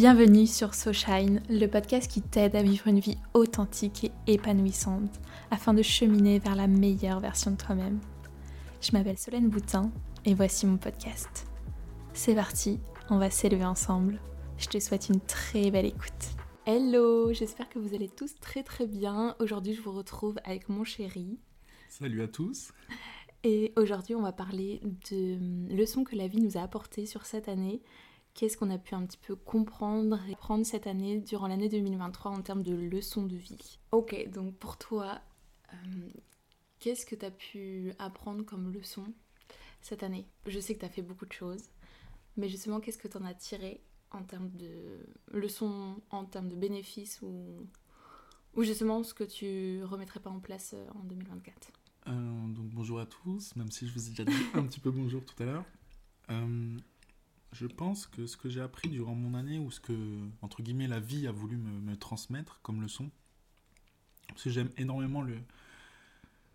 Bienvenue sur SoShine, le podcast qui t'aide à vivre une vie authentique et épanouissante afin de cheminer vers la meilleure version de toi-même. Je m'appelle Solène Boutin et voici mon podcast. C'est parti, on va s'élever ensemble. Je te souhaite une très belle écoute. Hello, j'espère que vous allez tous très très bien. Aujourd'hui, je vous retrouve avec mon chéri. Salut à tous. Et aujourd'hui, on va parler de leçons que la vie nous a apportées sur cette année. Qu'est-ce qu'on a pu un petit peu comprendre et prendre cette année, durant l'année 2023, en termes de leçons de vie? Ok, donc pour toi, euh, qu'est-ce que tu as pu apprendre comme leçon cette année? Je sais que tu as fait beaucoup de choses, mais justement, qu'est-ce que tu en as tiré en termes de leçons, en termes de bénéfices ou, ou justement ce que tu remettrais pas en place euh, en 2024 euh, donc bonjour à tous, même si je vous ai déjà dit un petit peu bonjour tout à l'heure. Euh, je pense que ce que j'ai appris durant mon année, ou ce que, entre guillemets, la vie a voulu me, transmettre comme leçon, parce que j'aime énormément le,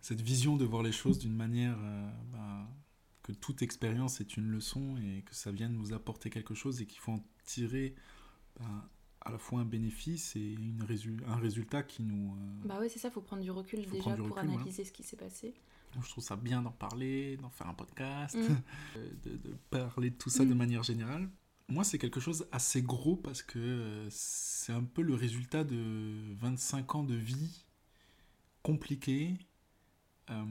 cette vision de voir les choses d'une manière euh, bah, que toute expérience est une leçon et que ça vienne nous apporter quelque chose et qu'il faut en tirer bah, à la fois un bénéfice et une un résultat qui nous... Euh, bah oui, c'est ça, il faut prendre du recul déjà pour analyser ce qui s'est passé. Je trouve ça bien d'en parler, d'en faire un podcast, mm. de, parler de tout ça de mm. manière générale. Moi, c'est quelque chose assez gros parce que euh, c'est un peu le résultat de 25 ans de vie compliquée euh,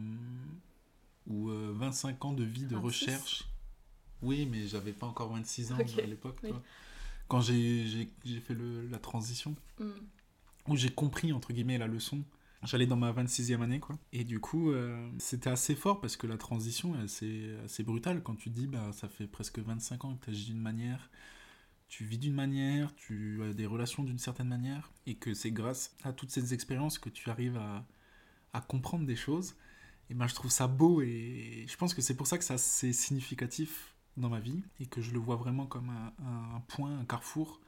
ou 25 ans de vie de recherche. Oui, mais j'avais pas encore 26 ans à l'époque quand j'ai fait le, la transition, mm. où j'ai compris, entre guillemets, la leçon. J'allais dans ma 26e année, quoi. Et du coup, euh, c'était assez fort parce que la transition est assez, assez brutale. Quand tu dis, bah, ça fait presque 25 ans que tu agis d'une manière, tu vis d'une manière, tu as des relations d'une certaine manière, et que c'est grâce à toutes ces expériences que tu arrives à, à comprendre des choses. Et ben, je trouve ça beau et je pense que c'est pour ça que c'est significatif dans ma vie et que je le vois vraiment comme un, point, un carrefour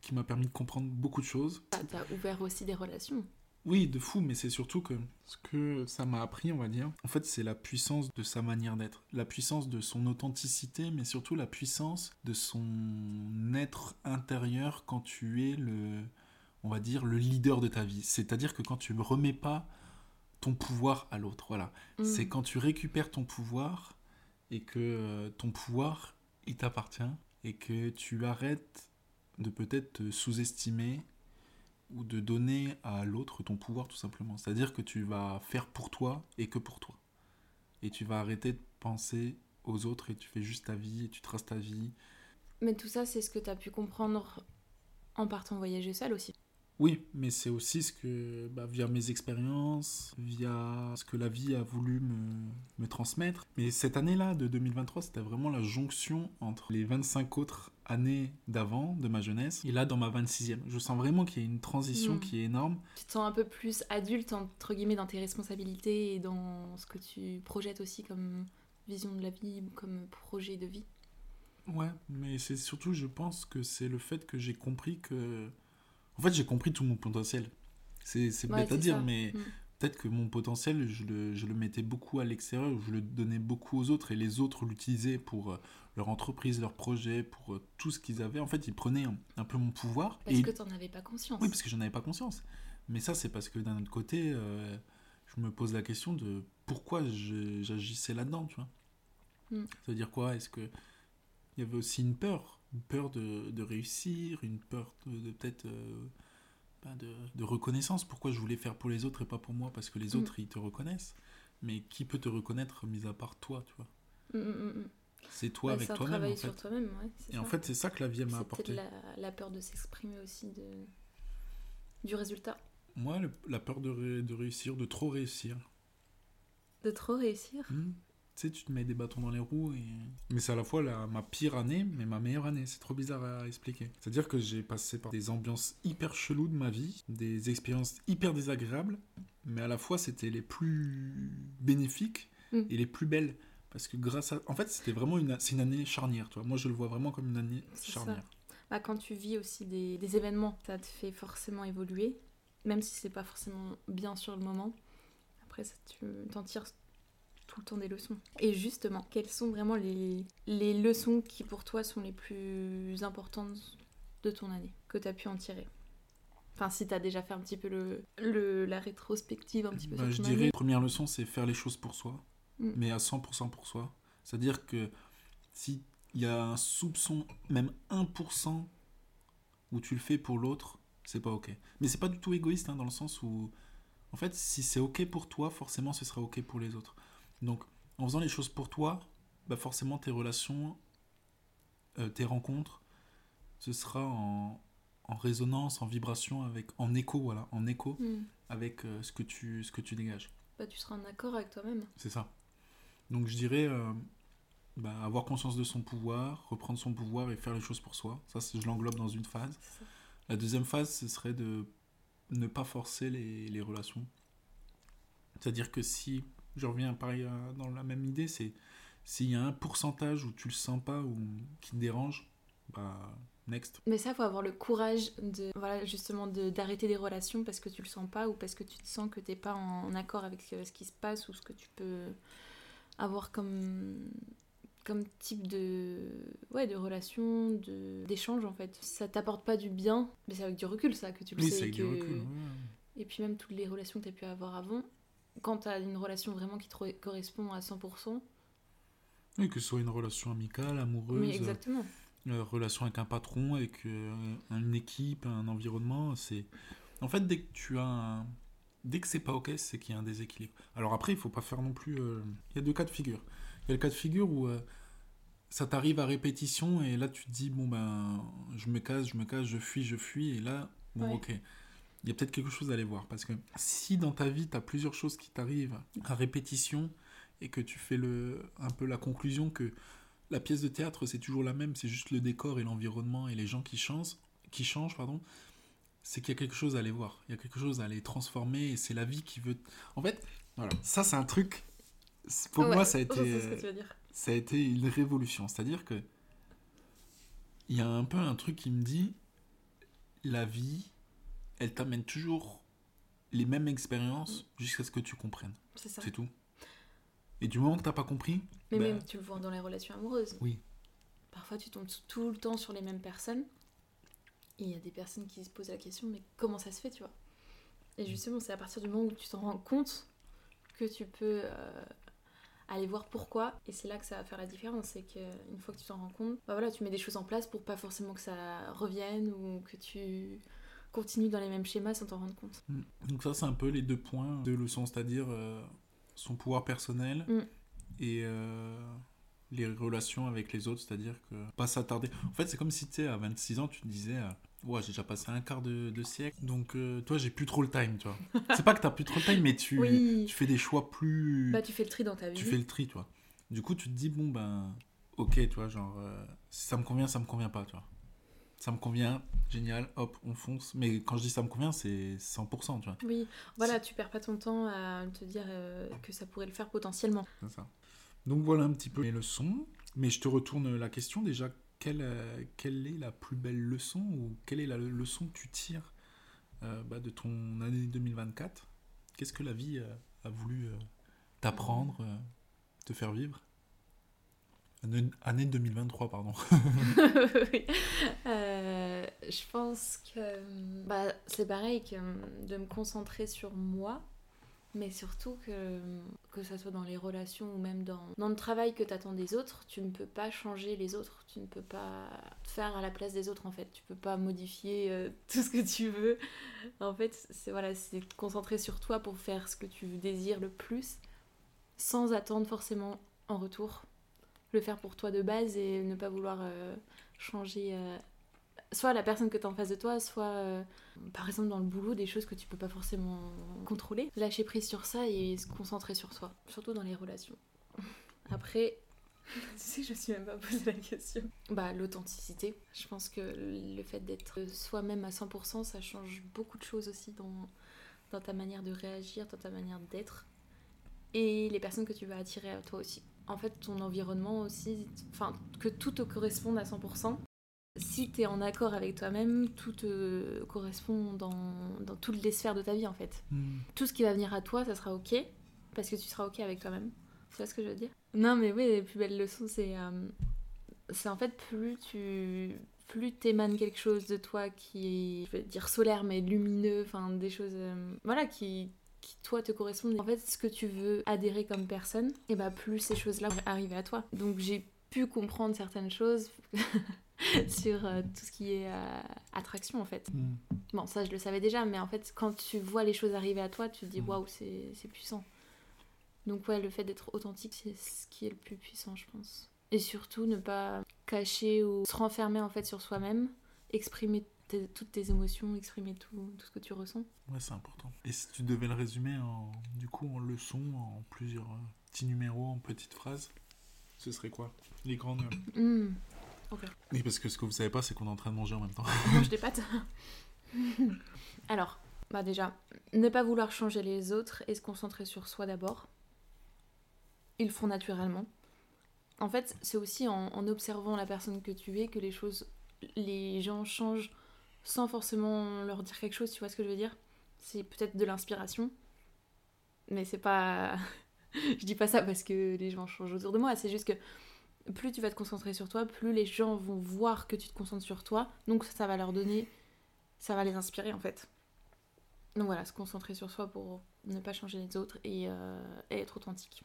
qui m'a permis de comprendre beaucoup de choses. Ça t'a ouvert aussi des relations. Oui, de fou, mais c'est surtout que ce que ça m'a appris, on va dire, en fait, c'est la puissance de sa manière d'être, la puissance de son authenticité, mais surtout la puissance de son être intérieur quand tu es le, on va dire, le leader de ta vie. C'est-à-dire que quand tu ne remets pas ton pouvoir à l'autre, voilà. Mm. C'est quand tu récupères ton pouvoir et que euh, ton pouvoir, il t'appartient et que tu arrêtes de peut-être te sous-estimer ou de donner à l'autre ton pouvoir tout simplement. C'est-à-dire que tu vas faire pour toi et que pour toi. Et tu vas arrêter de penser aux autres et tu fais juste ta vie et tu traces ta vie. Mais tout ça, c'est ce que tu as pu comprendre en partant voyager seul aussi. Oui, mais c'est aussi ce que, bah, via mes expériences, via ce que la vie a voulu me, transmettre. Mais cette année-là, de 2023, c'était vraiment la jonction entre les 25 autres années d'avant, de ma jeunesse, et là, dans ma 26e. Je sens vraiment qu'il y a une transition mm. qui est énorme. Tu te sens un peu plus adulte, entre guillemets, dans tes responsabilités et dans ce que tu projettes aussi comme vision de la vie, comme projet de vie? Ouais, mais c'est surtout, je pense que c'est le fait que j'ai compris que en fait, j'ai compris tout mon potentiel. C'est bête à dire, mais mm. peut-être que mon potentiel, je le, je le mettais beaucoup à l'extérieur, je le donnais beaucoup aux autres, et les autres l'utilisaient pour euh, leur entreprise, leur projet, pour euh, tout ce qu'ils avaient. En fait, ils prenaient un, peu mon pouvoir. Parce que tu n'en avais pas conscience. Oui, parce que j'en avais pas conscience. Mais ça, c'est parce que d'un autre côté, euh, je me pose la question de pourquoi j'agissais là-dedans, tu vois. Mm. Ça veut dire quoi? Est-ce que il y avait aussi une peur? Une peur de, de réussir, une peur de, peut-être euh, ben de, de, reconnaissance. Pourquoi je voulais faire pour les autres et pas pour moi? Parce que les mm. autres, ils te reconnaissent. Mais qui peut te reconnaître mis à part toi, tu vois? Mm, mm, C'est toi avec toi-même. En fait. sur toi-même, ouais, Et en fait, c'est ça que la vie m'a apporté. La, la peur de s'exprimer aussi de, du résultat. Moi, la peur de, de réussir, de trop réussir. De trop réussir? Tu sais, tu te mets des bâtons dans les roues. Et... Mais c'est à la fois la, ma pire année, mais ma meilleure année. C'est trop bizarre à expliquer. C'est-à-dire que j'ai passé par des ambiances hyper cheloues de ma vie, des expériences hyper désagréables, mais à la fois c'était les plus bénéfiques mm. et les plus belles. Parce que grâce à... En fait, c'était vraiment une, c'est une année charnière, toi. Moi, je le vois vraiment comme une année charnière. Bah, quand tu vis aussi des, des événements, ça te fait forcément évoluer, même si c'est pas forcément bien sur le moment. Après, ça, tu t'en tires tout le temps des leçons. Et justement, quelles sont vraiment les, les leçons qui pour toi sont les plus importantes de ton année que tu as pu en tirer? Enfin, si tu as déjà fait un petit peu le, le, la rétrospective un petit peu Bah, sur je ton dirais, année. première leçon, c'est faire les choses pour soi, Mm. mais à 100% pour soi. C'est-à-dire que s'il y a un soupçon, même 1%, où tu le fais pour l'autre, c'est pas ok. Mais c'est pas du tout égoïste, hein, dans le sens où, en fait, si c'est ok pour toi, forcément, ce sera ok pour les autres. Donc, en faisant les choses pour toi, bah forcément, tes relations, euh, tes rencontres, ce sera en, en résonance, en vibration, avec, en écho, voilà, en écho Hmm. avec euh, ce, que tu, ce que tu dégages. Bah, tu seras en accord avec toi-même. C'est ça. Donc je dirais euh, bah, avoir conscience de son pouvoir, reprendre son pouvoir et faire les choses pour soi. Ça, je l'englobe dans une phase. La deuxième phase, ce serait de ne pas forcer les, les relations. C'est-à-dire que si, je reviens pareil euh, dans la même idée, c'est s'il y a un pourcentage où tu le sens pas ou qui te dérange, bah next. Mais ça, faut avoir le courage de, voilà, justement, de- d'arrêter des relations parce que tu le sens pas ou parce que tu te sens que t'es pas en accord avec ce qui se passe ou ce que tu peux avoir comme, comme type de, ouais, de relation, de, d'échange en fait. Ça t'apporte pas du bien, mais c'est avec du recul ça que tu le Oui, sais. c'est avec que... du recul. ouais. Et puis même toutes les relations que tu as pu avoir avant, quand tu as une relation vraiment qui te re- correspond à 100%, Oui, que ce soit une relation amicale, amoureuse. mais exactement. euh, relation avec un patron, avec euh, une équipe, un environnement, c'est en fait dès que tu as un... dès que c'est pas ok, c'est qu'il y a un déséquilibre. Alors après, il faut pas faire non plus. euh, Il y a deux cas de figure. Il y a le cas de figure où euh, ça t'arrive à répétition et là tu te dis bon ben je me casse, je me casse, je fuis, je fuis et là bon Ouais. ok. Il y a peut-être quelque chose à aller voir parce que si dans ta vie tu as plusieurs choses qui t'arrivent à répétition et que tu fais le un peu la conclusion que la pièce de théâtre, c'est toujours la même, c'est juste le décor et l'environnement et les gens qui changent, qui changent pardon, c'est qu'il y a quelque chose à aller voir, il y a quelque chose à aller transformer et c'est la vie qui veut. En fait, voilà, ça c'est un truc. Pour Ouais, moi, ça a été, ça a été une révolution. C'est-à-dire que il y a un peu un truc qui me dit, la vie, elle t'amène toujours les mêmes expériences jusqu'à ce que tu comprennes. C'est ça. C'est tout. Et du moment que t'as pas compris, Mais ben, même, tu le vois dans les relations amoureuses. Oui. Parfois, tu tombes tout le temps sur les mêmes personnes. Et il y a des personnes qui se posent la question, mais comment ça se fait, tu vois? Et justement, c'est à partir du moment où tu t'en rends compte que tu peux euh, aller voir pourquoi. Et c'est là que ça va faire la différence. C'est qu'une fois que tu t'en rends compte, bah voilà, tu mets des choses en place pour pas forcément que ça revienne ou que tu continues dans les mêmes schémas sans t'en rendre compte. Mm. Donc ça, c'est un peu les deux points de leçon, c'est-à-dire euh, son pouvoir personnel Mm. et euh, les relations avec les autres, c'est-à-dire que pas s'attarder. En fait, c'est comme si tu à 26 ans, tu te disais, euh, ouais, j'ai déjà passé un quart de, de siècle, donc euh, toi, j'ai plus trop le time, tu vois. c'est pas que t'as plus trop le time, mais tu, Oui. tu fais des choix plus... Bah, tu fais le tri dans ta vie. tu fais le tri, tu vois. Du coup, tu te dis, bon, ben, ok, tu vois, genre, si ça me convient, ça me convient pas, tu vois. Ça me convient, génial, hop, on fonce. Mais quand je dis ça me convient, c'est 100%, tu vois. Oui, voilà, tu perds pas ton temps à te dire euh, que ça pourrait le faire potentiellement. C'est ça. Donc voilà un petit peu les leçons. Mais je te retourne la question déjà. Quelle, euh, quelle est la plus belle leçon ou quelle est la leçon que tu tires euh, bah, de ton année 2024 Qu'est-ce que la vie a voulu t'apprendre, te faire vivre? Année, année 2023, pardon. Oui. Je pense que bah, c'est pareil que de me concentrer sur moi, mais surtout que que ça soit dans les relations ou même dans, dans le travail que tu attends des autres, tu ne peux pas changer les autres, tu ne peux pas faire à la place des autres en fait, tu peux pas modifier euh, tout ce que tu veux. En fait, c'est voilà, c'est concentrer sur toi pour faire ce que tu désires le plus sans attendre forcément en retour le faire pour toi de base et ne pas vouloir euh, changer euh, soit la personne que tu as en face de toi, soit euh, par exemple dans le boulot des choses que tu peux pas forcément contrôler. Lâcher prise sur ça et se concentrer sur soi, surtout dans les relations. Après, tu sais, je me suis même pas posé la question. Bah, l'authenticité. Je pense que le fait d'être soi-même à 100%, ça change beaucoup de choses aussi dans, dans ta manière de réagir, dans ta manière d'être. Et les personnes que tu vas attirer à toi aussi en fait ton environnement aussi, enfin que tout te corresponde à 100%. Si tu es en accord avec toi-même, tout te correspond dans, dans toutes les sphères de ta vie en fait. Tout ce qui va venir à toi, ça sera ok, parce que tu seras ok avec toi-même. Tu vois ce que je veux dire? Non mais oui, les plus belles leçons, c'est... euh, c'est en fait plus tu plus t'émanes quelque chose de toi qui est, je vais dire solaire, mais lumineux, enfin des choses, euh, voilà, qui, qui toi te correspondent. En fait, ce que tu veux adhérer comme personne, et bah plus ces choses-là vont arriver à toi. Donc j'ai pu comprendre certaines choses sur euh, tout ce qui est euh, attraction en fait. Mm. Bon, ça je le savais déjà, mais en fait, quand tu vois les choses arriver à toi, tu te dis Mm. waouh, c'est c'est puissant. Donc, ouais, le fait d'être authentique, c'est ce qui est le plus puissant, je pense. Et surtout, ne pas cacher ou se renfermer en fait sur soi-même, exprimer tes- toutes tes émotions, exprimer tout, tout ce que tu ressens. Ouais, c'est important. Et si tu devais le résumer en, du coup, en leçons, en plusieurs euh, petits numéros, en petites phrases, ce serait quoi? Les grandes. euh, Hmm. Oui, parce que ce que vous savez pas, c'est qu'on est en train de manger en même temps. On mange des pâtes. Alors, bah déjà, ne pas vouloir changer les autres et se concentrer sur soi d'abord. Ils le font naturellement. En fait, c'est aussi en, en observant la personne que tu es que les choses, les gens changent sans forcément leur dire quelque chose, tu vois ce que je veux dire? C'est peut-être de l'inspiration, mais c'est pas... je dis pas ça parce que les gens changent autour de moi, c'est juste que plus tu vas te concentrer sur toi, plus les gens vont voir que tu te concentres sur toi, donc ça va leur donner, ça va les inspirer en fait. Donc voilà, se concentrer sur soi pour ne pas changer les autres et, euh, et être authentique.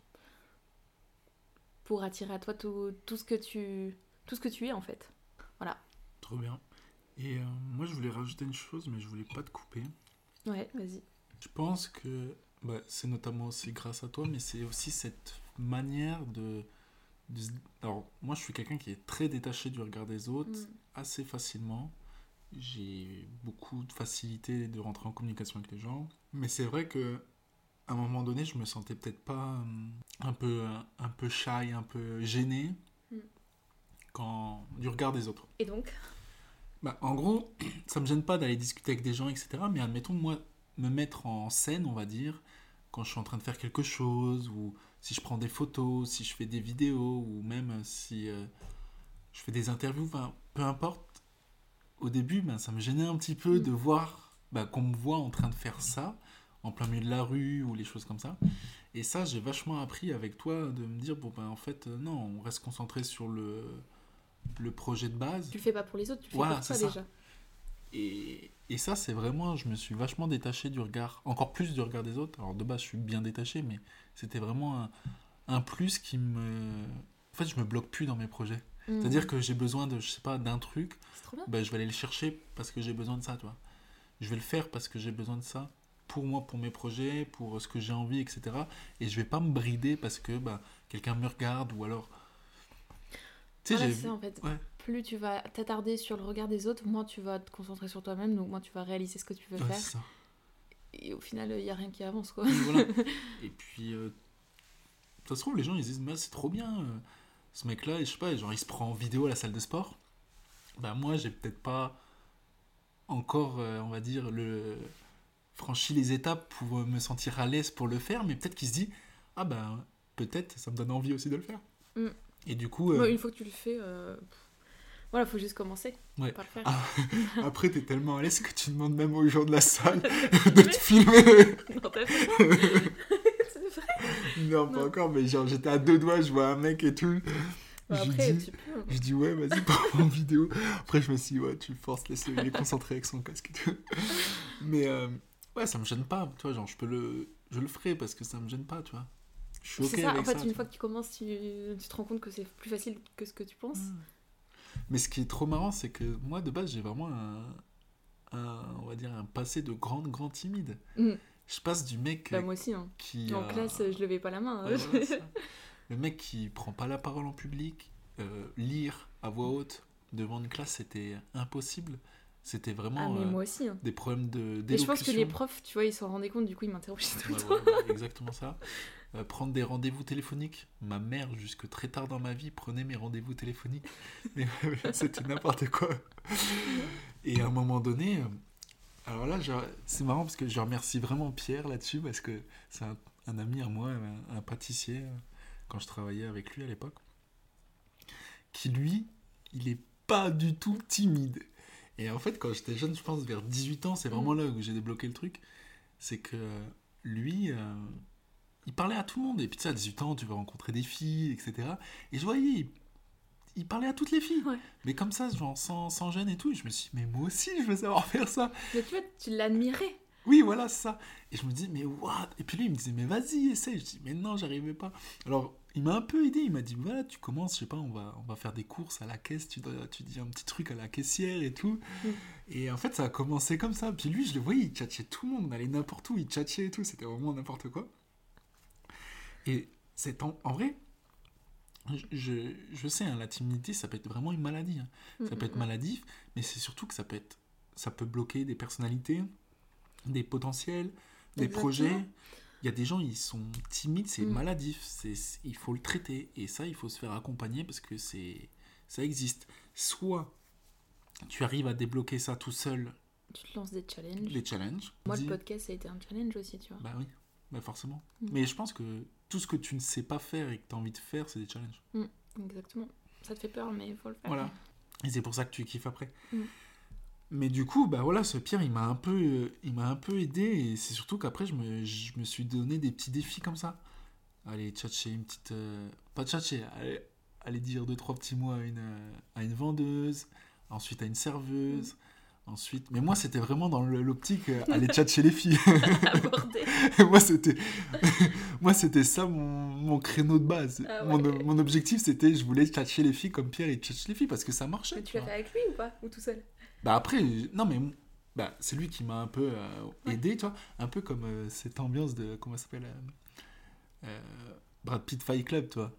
Pour attirer à toi tout, tout ce que tu, tout ce que tu es en fait. Trop bien. Et euh, moi, je voulais rajouter une chose, mais je voulais pas te couper. Ouais, vas-y. Je pense que bah, c'est notamment aussi grâce à toi, mais c'est aussi cette manière de, Alors, moi, je suis quelqu'un qui est très détaché du regard des autres, Mm. assez facilement. J'ai beaucoup de facilité de rentrer en communication avec les gens. Mais c'est vrai que à un moment donné, je me sentais peut-être pas hum, un peu, un peu shy, un peu gêné Mm. quand, du regard des autres. Et donc? Bah, en gros, ça me gêne pas d'aller discuter avec des gens, etc. Mais admettons, moi, me mettre en scène, on va dire, quand je suis en train de faire quelque chose, ou si je prends des photos, si je fais des vidéos, ou même si euh, je fais des interviews, peu importe. Au début, ben, ça me gênait un petit peu Mm. de voir ben, qu'on me voit en train de faire ça, en plein milieu de la rue, ou les choses comme ça. Et ça, j'ai vachement appris avec toi de me dire, bon, ben, en fait, euh, non, on reste concentré sur le, le projet de base. tu le fais pas pour les autres, tu le fais Voilà, pour toi ça. déjà. Et, et ça, c'est vraiment, je me suis vachement détaché du regard, encore plus du regard des autres. Alors de base, je suis bien détaché, mais c'était vraiment un, un plus qui me... En fait, je me bloque plus dans mes projets. Mm. C'est-à-dire que j'ai besoin de, je sais pas, d'un truc, ben, je vais aller le chercher parce que j'ai besoin de ça, tu vois. Je vais le faire parce que j'ai besoin de ça pour moi, pour mes projets, pour ce que j'ai envie, etc. Et je vais pas me brider parce que bah, quelqu'un me regarde ou alors... Voilà, c'est en fait. Ouais. Plus tu vas t'attarder sur le regard des autres, moins tu vas te concentrer sur toi-même, donc moins tu vas réaliser ce que tu veux Ouais, faire. ça. Et au final, il y a rien qui avance quoi. Voilà. Et puis, euh, ça se trouve, les gens ils se disent, mais c'est trop bien, euh, ce mec-là, je sais pas, genre il se prend en vidéo à la salle de sport. Bah, moi, j'ai peut-être pas encore, euh, on va dire, le franchi les étapes pour euh, me sentir à l'aise pour le faire, mais peut-être qu'il se dit, ah ben, peut-être, ça me donne envie aussi de le faire. Mm. Et du coup, euh, Ouais, une fois que tu le fais, euh, voilà, faut juste commencer. Ouais. Pas le faire. Ah. après, t'es tellement à l'aise que tu demandes même aux gens de la salle de te filmer. Non, t'as fait. Vrai. non, pas Non. encore, mais genre j'étais à deux doigts, je vois un mec et tout. Bah, Je lui après, dis- tu peux. hein. Je dis ouais, vas-y, prends en vidéo. Après, je me suis dit, ouais, tu le forces, laisse-le, il est concentré avec son casque et tout. Mais euh, ouais, ça me gêne pas, tu vois, genre, je peux le. Je le ferai parce que ça me gêne pas, tu vois. Je suis ok c'est ça, avec en fait, ça. une fois que tu commences, tu, tu te rends compte que c'est plus facile que ce que tu penses. Mm. Mais ce qui est trop marrant, c'est que moi, de base, j'ai vraiment un, un, on va dire, un passé de grande, grande timide. Mm. Je passe du mec Bah, euh, moi aussi, hein. qui. En a- classe, je levais pas la main. hein. Ouais, voilà, ça. Le mec qui prend pas la parole en public, euh, lire à voix haute devant une classe, c'était impossible. C'était ah, vraiment mais euh, moi aussi. hein. des problèmes de Mais je pense que les profs, tu vois, ils s'en rendaient compte, du coup, ils m'interrogeaient tout le temps. exactement ça. Euh, prendre des rendez-vous téléphoniques. Ma mère, jusque très tard dans ma vie, prenait mes rendez-vous téléphoniques. Mais c'était n'importe quoi. Et à un moment donné, euh, alors là, c'est marrant parce que je remercie vraiment Pierre là-dessus parce que c'est un, un ami à moi, un, un pâtissier, euh, quand je travaillais avec lui à l'époque, qui lui, il est pas du tout timide. Et en fait, quand j'étais jeune, je pense vers 18 ans, c'est vraiment là où j'ai débloqué le truc. C'est que lui, euh, il parlait à tout le monde. Et puis tu sais, à 18 ans, tu vas rencontrer des filles, etc. Et je voyais, il, il parlait à toutes les filles. Ouais. Mais comme ça, genre sans, sans gêne et tout. Et je me suis dit, mais moi aussi, je veux savoir faire ça. Mais tu vois, tu l'admirais. Oui, voilà, c'est ça. Et je me dis, mais what? Et puis lui, il me disait, mais vas-y, essaye. Je dis, mais non, j'arrivais pas. Alors, il m'a un peu aidé. Il m'a dit, voilà, tu commences, je sais pas, on va, on va faire des courses à la caisse. Tu, dois- tu dis un petit truc à la caissière et tout. Mm. Et en fait, ça a commencé comme ça. Puis lui, je le voyais, il tchatchait tout le monde. On allait n'importe où, il tchatchait et tout. C'était vraiment n'importe quoi. Et c'est en, en vrai, je, je, sais, hein, la timidité, ça peut être vraiment une maladie. hein. Ça peut être maladif, mais c'est surtout que ça peut être, ça peut bloquer des personnalités, des potentiels, des Exactement. projets. Il y a des gens, ils sont timides, c'est Mm. maladif, c'est, il faut le traiter. Et ça, il faut se faire accompagner parce que c'est, ça existe. Soit tu arrives à débloquer ça tout seul, Tu te lances des challenges. des challenges. Moi, Dis- le podcast, ça a été un challenge aussi, tu vois. Bah oui, bah forcément. Mm. Mais je pense que tout ce que tu ne sais pas faire et que tu as envie de faire, c'est des challenges. Exactement. Ça te fait peur, mais il faut le faire. Voilà. Et c'est pour ça que tu kiffes après. Mm. Mais du coup, bah voilà, ce Pierre, il m'a un peu, euh, il m'a un peu aidé. Et c'est surtout qu'après, je me, je me suis donné des petits défis comme ça. Aller tchatcher une petite, euh, pas tchatcher, aller, aller dire deux trois petits mots à une, euh, à une vendeuse, ensuite à une serveuse. Ensuite, mais moi c'était vraiment dans l'optique euh, aller tchatcher les filles. Moi c'était moi c'était ça mon, mon créneau de base Ah mon, ouais. mon objectif c'était je voulais tchatcher les filles comme Pierre il tchatche les filles parce que ça marchait Mais tu tu l'as vois. fait avec lui ou pas? Ou tout seul? Bah après non mais bah, c'est lui qui m'a un peu euh, Ouais. aidé tu vois un peu comme euh, cette ambiance de comment ça s'appelle euh, Brad Pitt Fight Club toi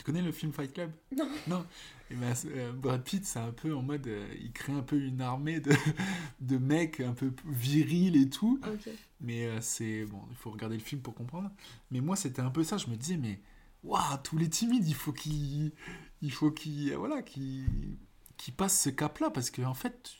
tu connais le film Fight Club? Non. non et ben, euh, Brad Pitt c'est un peu en mode euh, il crée un peu une armée de, de mecs un peu virils et tout mais euh, c'est bon, il faut regarder le film pour comprendre. Mais moi, c'était un peu ça. Je me disais, mais waouh, tous les timides, il faut qu'ils, il faut qu'ils, voilà, qu'ils, passent ce cap-là parce que en fait,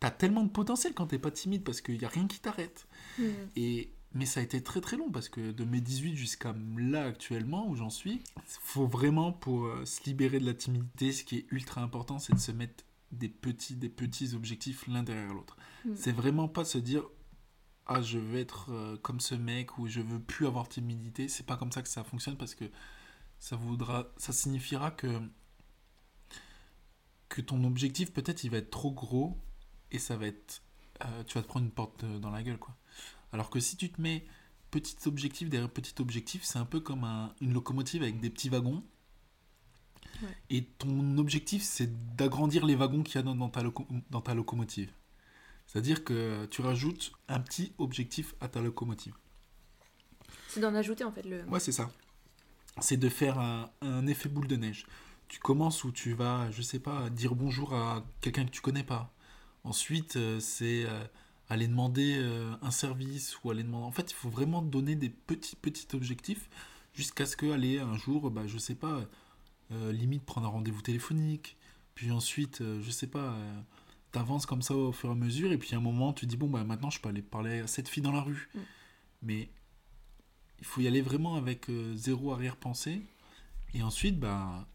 t'as tellement de potentiel quand t'es pas timide parce qu'il y a rien qui t'arrête. Hmm. Et mais ça a été très très long parce que de mes 18 jusqu'à là actuellement où j'en suis, faut vraiment pour euh, se libérer de la timidité, ce qui est ultra important, c'est de se mettre des petits des petits objectifs l'un derrière l'autre. Mm. C'est vraiment pas se dire ah je veux être euh, comme ce mec ou je veux plus avoir timidité, c'est pas comme ça que ça fonctionne parce que ça voudra ça signifiera que que ton objectif peut-être il va être trop gros et ça va être euh, tu vas te prendre une porte dans la gueule quoi. Alors que si tu te mets petit objectif derrière petit objectif, c'est un peu comme un- une locomotive avec des petits wagons. Ouais. Et ton objectif, c'est d'agrandir les wagons qu'il y a dans, dans ta, loco- dans ta locomotive. C'est-à-dire que tu rajoutes un petit objectif à ta locomotive. C'est d'en ajouter en fait le. Ouais, c'est ça. C'est de faire un, un effet boule de neige. Tu commences où tu vas, je sais pas, dire bonjour à quelqu'un que tu connais pas. Ensuite, euh, c'est euh, aller demander euh, un service ou aller demander. En fait, il faut vraiment donner des petits petits objectifs jusqu'à ce que, aller un jour, bah, je sais pas, euh, limite prendre un rendez-vous téléphonique. Puis ensuite, euh, je sais pas, euh, t'avances comme ça au fur et à mesure. Et puis à un moment, tu dis bon bah maintenant, je peux aller parler à cette fille dans la rue. Mm. Mais il faut y aller vraiment avec zéro arrière-pensée. Et ensuite, bah,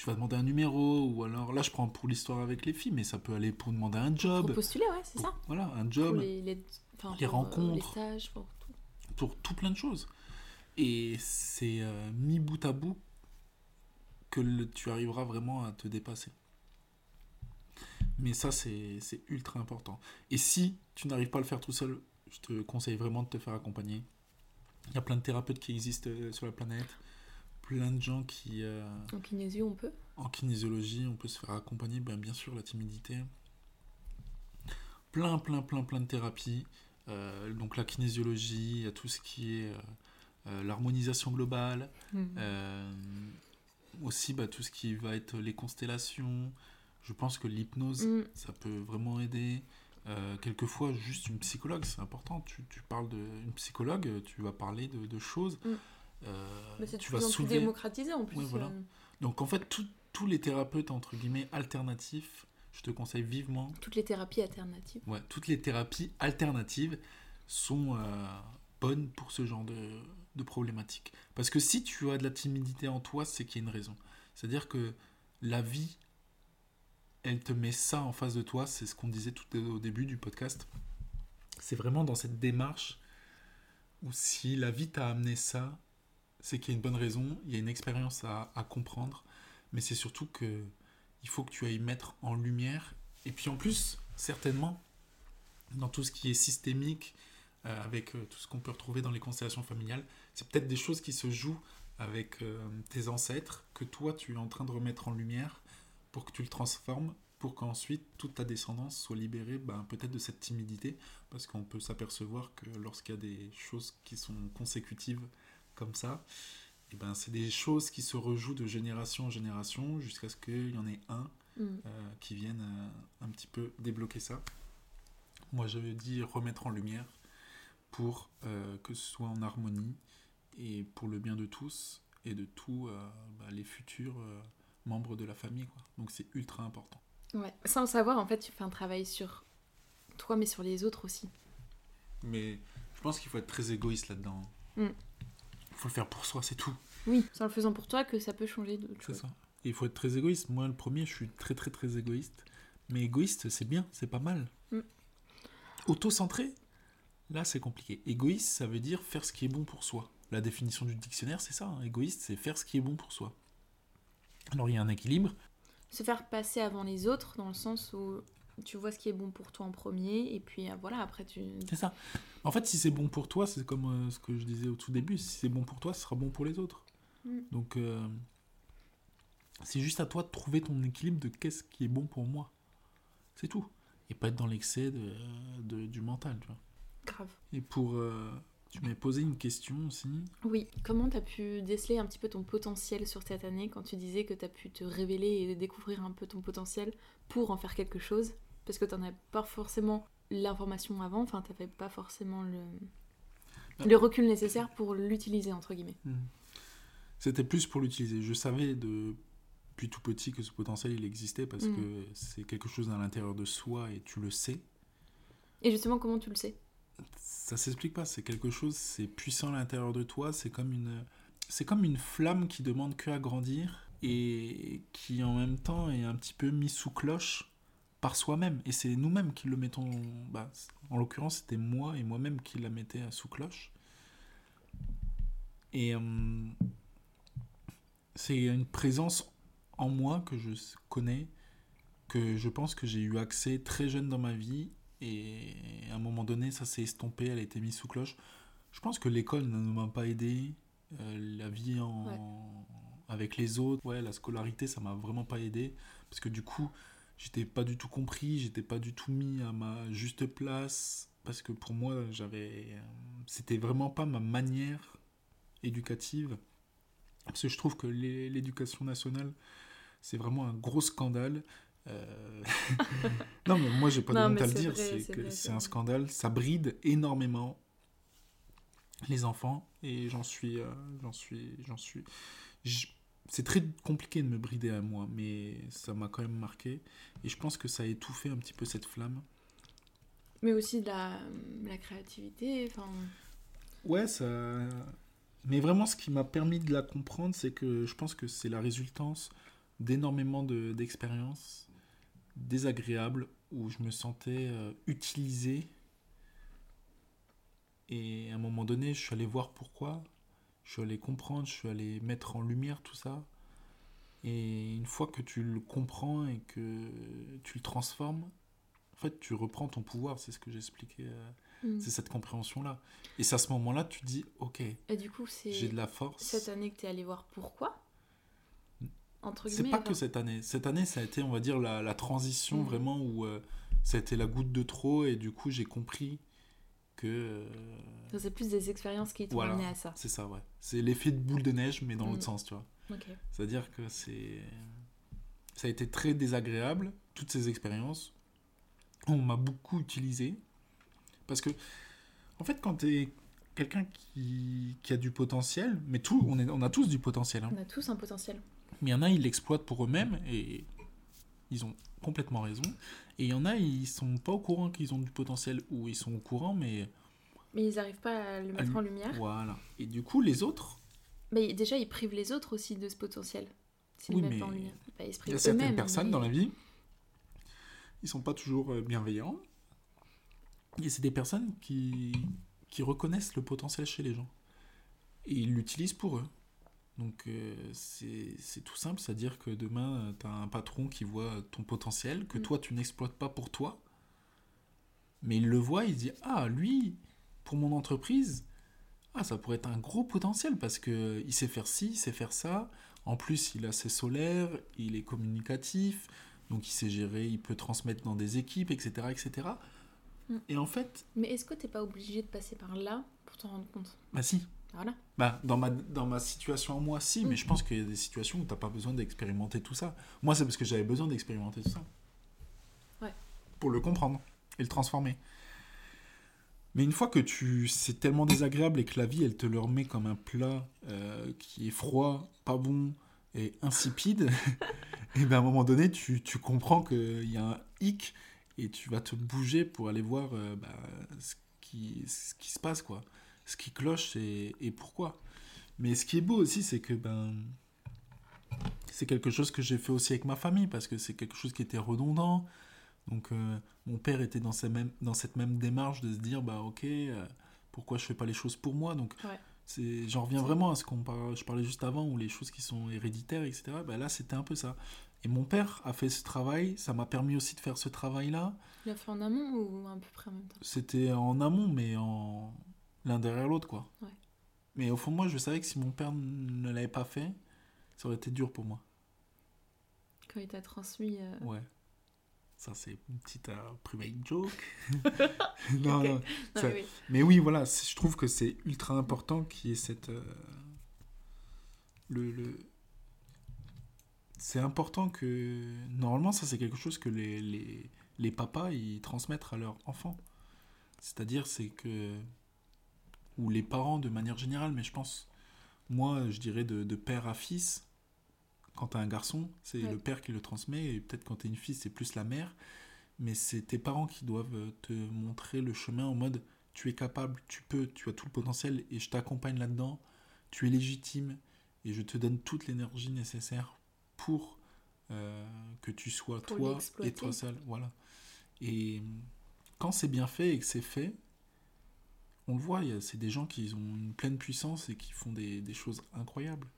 tu vas demander un numéro, ou alors là, je prends pour l'histoire avec les filles, mais ça peut aller pour demander un Pour job. postuler, ouais, c'est ça. Voilà, un Pour job, les, les, enfin, les pour, euh, rencontres. les stages, pour tout. pour tout plein de choses. Et c'est euh, mis bout à bout que le- tu arriveras vraiment à te dépasser. Mais ça, c'est c'est ultra important. Et si tu n'arrives pas à le faire tout seul, je te conseille vraiment de te faire accompagner. Il y a plein de thérapeutes qui existent euh, sur la planète. Plein de gens qui... euh, En kinésio, on peut. en kinésiologie, on peut se faire accompagner, ben, bien sûr, la timidité. Plein, plein, plein, plein de thérapies. Euh, donc la kinésiologie, il y a tout ce qui est euh, l'harmonisation globale. Euh, aussi, bah, tout ce qui va être les constellations. Je pense que l'hypnose, Mm. ça peut vraiment aider. Euh, quelquefois, juste une psychologue, c'est important. Tu, tu parles d'une psychologue, tu vas parler de, de choses. Mm. Euh, Mais c'est de tu plus en plus soulever. démocratisé en plus. Ouais, voilà. euh, Donc en fait, tous les thérapeutes, entre guillemets, alternatifs, je te conseille vivement, toutes les thérapies alternatives. ouais, toutes les thérapies alternatives sont euh, bonnes pour ce genre de, de problématiques. Parce que si tu as de la timidité en toi, c'est qu'il y a une raison. C'est-à-dire que la vie, elle te met ça en face de toi, c'est ce qu'on disait tout au début du podcast. C'est vraiment dans cette démarche où si la vie t'a amené ça, c'est qu'il y a une bonne raison, il y a une expérience à, comprendre. mais c'est surtout que il faut que tu ailles mettre en lumière. Et puis en plus, certainement, dans tout ce qui est systémique, euh, avec euh, tout ce qu'on peut retrouver dans les constellations familiales, c'est peut-être des choses qui se jouent avec euh, tes ancêtres que toi tu es en train de remettre en lumière pour que tu le transformes, pour qu'ensuite toute ta descendance soit libérée ben, peut-être de cette timidité, parce qu'on peut s'apercevoir que lorsqu'il y a des choses qui sont consécutives comme ça, et eh ben, c'est des choses qui se rejouent de génération en génération jusqu'à ce qu'il y en ait un Mm. qui vienne un petit peu débloquer ça. Moi, je dire remettre en lumière pour euh, que ce soit en harmonie et pour le bien de tous et de tous euh, bah, les futurs euh, membres de la famille. Quoi. Donc c'est ultra important. Ouais. Sans le savoir, en fait, tu fais un travail sur toi, mais sur les autres aussi. Mais je pense qu'il faut être très égoïste là-dedans. Mm. Il faut le faire pour soi, c'est tout. Oui, c'est en le faisant pour toi que ça peut changer d'autres C'est choses. ça. Et il faut être très égoïste. Moi, le premier, je suis très très très égoïste. Mais égoïste, c'est bien, c'est pas mal. Mm. Auto-centré, là, c'est compliqué. Égoïste, ça veut dire faire ce qui est bon pour soi. La définition du dictionnaire, c'est ça. hein. Égoïste, c'est faire ce qui est bon pour soi. Alors, il y a un équilibre. Se faire passer avant les autres, dans le sens où tu vois ce qui est bon pour toi en premier, et puis euh, voilà, après tu. C'est ça. En fait, si c'est bon pour toi, c'est comme euh, ce que je disais au tout début. Si c'est bon pour toi, ce sera bon pour les autres. Mm. Donc, euh, c'est juste à toi de trouver ton équilibre de qu'est-ce qui est bon pour moi. C'est tout. Et pas être dans l'excès de, de- du mental, tu vois. Grave. Et pour... euh, tu m'avais posé une question aussi. Oui, comment t'as pu déceler un petit peu ton potentiel sur cette année quand tu disais que t'as pu te révéler et découvrir un peu ton potentiel pour en faire quelque chose? Parce que t'en as pas forcément l'information avant, enfin t'avais pas forcément le, Ah. le recul nécessaire pour l'utiliser, entre guillemets. C'était plus pour l'utiliser. Je savais de- depuis tout petit que ce potentiel, il existait parce Mm. que c'est quelque chose à l'intérieur de soi et tu le sais. Et justement, comment tu le sais? Ça s'explique pas. C'est quelque chose, c'est puissant à l'intérieur de toi. C'est comme une, c'est comme une flamme qui demande que à grandir et qui en même temps est un petit peu mis sous cloche par soi-même. Et c'est nous-mêmes qui le mettons. Bah, en l'occurrence, c'était moi et moi-même qui la mettais sous cloche. Et euh, c'est une présence en moi que je connais, que je pense que j'ai eu accès très jeune dans ma vie et à un moment donné, ça s'est estompé, elle a été mise sous cloche. Je pense que l'école ne m'a pas aidé. euh, la vie en... Ouais. avec les autres, ouais, la scolarité, ça m'a vraiment pas aidé. Parce que du coup, j'étais pas du tout compris, j'étais pas du tout mis à ma juste place. Parce que pour moi, j'avais. euh, C'était vraiment pas ma manière éducative. Parce que je trouve que l'é- l'éducation nationale, c'est vraiment un gros scandale. Euh, non, mais moi, j'ai pas Non, de honte à le dire. C'est que un scandale. Ça bride énormément les enfants. Et j'en suis. euh, j'en suis. J'en suis. C'est très compliqué de me brider à moi, mais ça m'a quand même marqué. Et je pense que ça a étouffé un petit peu cette flamme. Mais aussi de la, la créativité, enfin... Ouais, ça. Mais vraiment, ce qui m'a permis de la comprendre, c'est que je pense que c'est la résultance d'énormément de- d'expériences désagréables où je me sentais euh, utilisé. Et à un moment donné, je suis allé voir pourquoi. Je suis allé comprendre, je suis allé mettre en lumière tout ça. Et une fois que tu le comprends et que tu le transformes, en fait, tu reprends ton pouvoir. C'est ce que j'expliquais. euh, mm. c'est cette compréhension-là. Et c'est à ce moment-là, tu te dis, ok, Et du coup, c'est j'ai de la force. cette année que t'es allé voir pourquoi? Entre C'est pas que enfin. cette année. Cette année, ça a été, on va dire, la, la transition Mhm. vraiment où euh, ça a été la goutte de trop et du coup, j'ai compris que. euh, C'est plus des expériences qui t'ont Voilà. amené à ça. c'est ça, ouais. C'est l'effet de boule de neige, mais dans Mhm. l'autre sens, tu vois. C'est-à-dire que c'est. Ça a été très désagréable, toutes ces expériences. On m'a beaucoup utilisé. Parce que, en fait, quand tu es quelqu'un qui, qui a du potentiel, mais tout, on, est, on a tous du potentiel, hein. On a tous un potentiel. mais il y en a, ils l'exploitent pour eux-mêmes et ils ont complètement raison. Et il y en a, ils sont pas au courant qu'ils ont du potentiel ou ils sont au courant, mais Mais ils n'arrivent pas à le mettre en lumière. voilà. Et du coup, les autres, Mais déjà, ils privent les autres aussi de ce potentiel. S'ils Oui, le mettent mais pas en lumière. Bah, ils se il y a certaines personnes mais- dans la vie, ils sont pas toujours euh, bienveillants. Et c'est des personnes qui, qui reconnaissent le potentiel chez les gens. Et ils l'utilisent pour eux. Donc euh, c'est tout simple, c'est-à-dire que demain, tu as un patron qui voit ton potentiel, que mm. toi, tu n'exploites pas pour toi, mais il le voit, il dit, ah, lui, pour mon entreprise, ah, ça pourrait être un gros potentiel parce que il sait faire ci, il sait faire ça. En plus, il a ses solaires, il est communicatif, donc il sait gérer, il peut transmettre dans des équipes, etc. etc. Mm. Et en fait. Mais est-ce que tu n'es pas obligé de passer par là pour t'en rendre compte? Bah si. Voilà. Bah, dans, ma, dans ma situation en moi, si, mais je pense qu'il y a des situations où tu n'as pas besoin d'expérimenter tout ça. Moi, c'est parce que j'avais besoin d'expérimenter tout ça. Ouais. Pour le comprendre et le transformer. Mais une fois que tu c'est tellement désagréable et que la vie elle te le remet comme un plat euh, qui est froid, pas bon et insipide, et ben à un moment donné tu, tu comprends qu'il y a un hic et tu vas te bouger pour aller voir euh, bah, ce, qui, ce qui se passe quoi, ce qui cloche et, et pourquoi. Mais ce qui est beau aussi c'est que ben c'est quelque chose que j'ai fait aussi avec ma famille parce que c'est quelque chose qui était redondant donc euh, mon père était dans, cette même, dans cette même démarche de se dire, bah ok, euh, pourquoi je fais pas les choses pour moi? Donc c'est, j'en reviens vraiment à ce qu'on je parlais juste avant, où les choses qui sont héréditaires, etc. Bah, là, c'était un peu ça. Et mon père a fait ce travail, ça m'a permis aussi de faire ce travail-là. Il a fait en amont ou à peu près en même temps? C'était en amont, mais en l'un derrière l'autre, quoi. Mais au fond, moi, je savais que si mon père ne l'avait pas fait, ça aurait été dur pour moi. Quand il t'a transmis. Euh, ouais. Ça, c'est une petite euh, private joke. non, non, Mais oui, voilà, je trouve que c'est ultra important qu'il y ait cette. Euh, le, le... C'est important que. Normalement, ça, c'est quelque chose que les, les, les papas ils transmettent à leurs enfants. C'est-à-dire, c'est que. Ou les parents de manière générale, mais je pense. Moi, je dirais de, de père à fils quand tu as un garçon, c'est le père qui le transmet, et peut-être quand tu es une fille, c'est plus la mère. Mais c'est tes parents qui doivent euh, te montrer le chemin en mode tu es capable, tu peux, tu as tout le potentiel, et je t'accompagne là-dedans, tu es légitime, et je te donne toute l'énergie nécessaire pour euh, que tu sois toi et toi seul. Voilà. Et quand c'est bien fait et que c'est fait, on le voit, c'est des gens qui ont une pleine puissance et qui font des, des choses incroyables.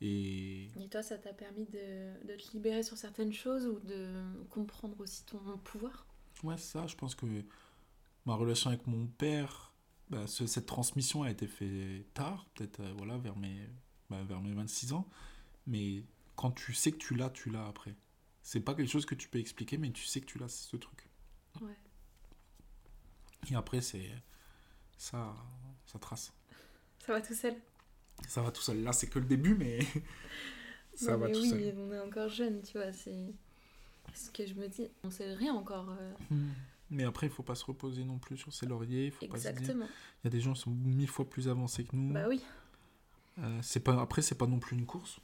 Et... toi, ça t'a permis de, de, te libérer sur certaines choses ou de comprendre aussi ton pouvoir? Ouais, ça, je pense que ma relation avec mon père, bah, cette transmission a été faite tard, peut-être euh, voilà, vers, mes, bah, vers mes 26 ans. Mais quand tu sais que tu l'as, tu l'as après. C'est pas quelque chose que tu peux expliquer, mais tu sais que tu l'as, ce truc. Ouais. Et après, c'est. Ça, ça trace. Ça va tout seul ça va tout seul. Là, c'est que le début, mais ça va tout oui, seul. on est encore jeune, tu vois. C'est ce que je me dis. On sait rien encore. Euh. Hmm. Mais après, il faut pas se reposer non plus sur ses lauriers. Faut Exactement. Il y a des gens qui sont mille fois plus avancés que nous. Bah oui. Euh, c'est pas après, c'est pas non plus une course.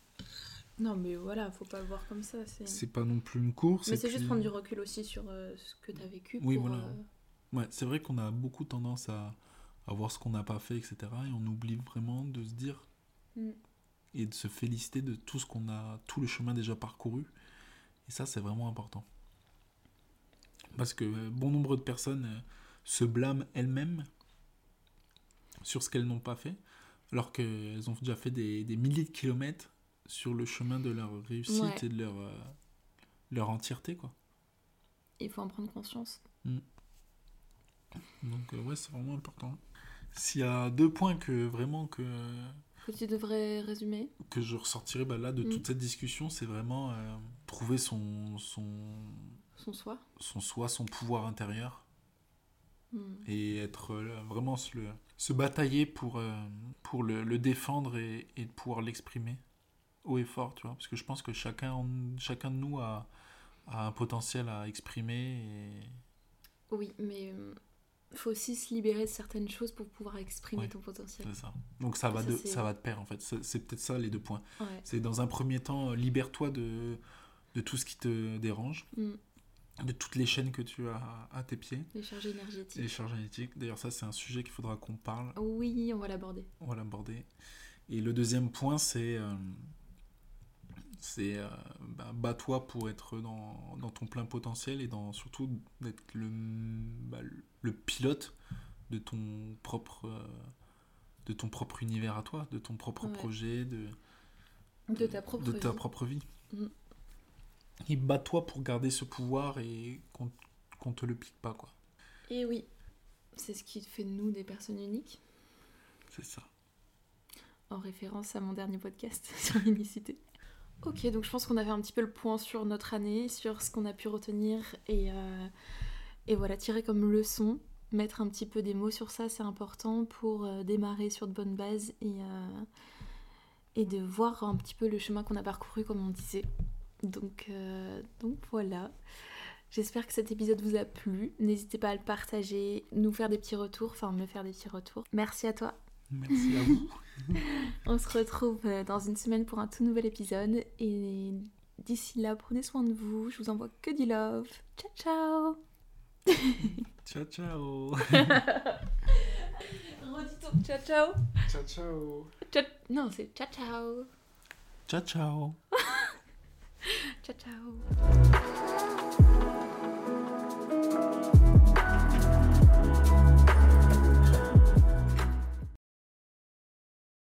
Non, mais voilà, faut pas le voir comme ça. C'est pas non plus une course. Mais c'est juste prendre du recul aussi sur euh, ce que tu as vécu. Oui, voilà. Ouais, c'est vrai qu'on a beaucoup tendance à, à voir ce qu'on n'a pas fait, etc. Et on oublie vraiment de se dire mm. et de se féliciter de tout ce qu'on a, tout le chemin déjà parcouru. Et ça, c'est vraiment important. Parce que euh, bon nombre de personnes euh, se blâment elles-mêmes sur ce qu'elles n'ont pas fait, alors qu'elles ont déjà fait des, milliers de kilomètres sur le chemin de leur réussite et de leur, euh, leur entièreté. Quoi. Il faut en prendre conscience. Mm. Donc ouais, c'est vraiment important. S'il y a deux points que vraiment que que tu devrais résumer que je ressortirais bah, là de toute mm. cette discussion, c'est vraiment euh, trouver son son son soi, son soi, son pouvoir intérieur mm. et être euh, vraiment se, se batailler pour euh, pour le, le, défendre et, et pouvoir l'exprimer haut et fort, tu vois, parce que je pense que chacun chacun de nous a, a un potentiel à exprimer et oui, mais faut aussi se libérer de certaines choses pour pouvoir exprimer ton potentiel. C'est ça. Donc ça va, de, ça va de pair en fait. C'est peut-être ça les deux points. C'est dans un premier temps, euh, libère-toi de, de tout ce qui te dérange. Mm. De toutes les chaînes que tu as à tes pieds. Les charges énergétiques. Les charges énergétiques. D'ailleurs, ça, c'est un sujet qu'il faudra qu'on parle. Oui, on va l'aborder. On va l'aborder. Et le deuxième point, c'est euh, c'est euh, bah, bats-toi pour être dans, dans, ton plein potentiel et dans, surtout d'être le, bah, le pilote de ton propre euh, de ton propre univers à toi, de ton propre projet, de de ta propre de vie. ta propre vie. Mm. Et bats-toi pour garder ce pouvoir et qu'on qu'on te le pique pas, quoi. Et oui, c'est ce qui fait de nous des personnes uniques, C'est ça. en référence à mon dernier podcast sur l'unicité. Ok, donc je pense qu'on a fait un petit peu le point sur notre année, sur ce qu'on a pu retenir et, euh, et voilà, tirer comme leçon, mettre un petit peu des mots sur ça, c'est important pour euh, démarrer sur de bonnes bases et, euh, et de voir un petit peu le chemin qu'on a parcouru, comme on disait. Donc, euh, donc voilà. J'espère que cet épisode vous a plu. N'hésitez pas à le partager, nous faire des petits retours, enfin me faire des petits retours. Merci à toi. Merci à vous. On se retrouve dans une semaine pour un tout nouvel épisode. Et d'ici là, prenez soin de vous. Je vous envoie que du love. Ciao, ciao ciao, ciao. Redis-toi. Ciao, ciao Ciao, ciao. Ciao- Non, c'est ciao, ciao Ciao, ciao. Ciao, ciao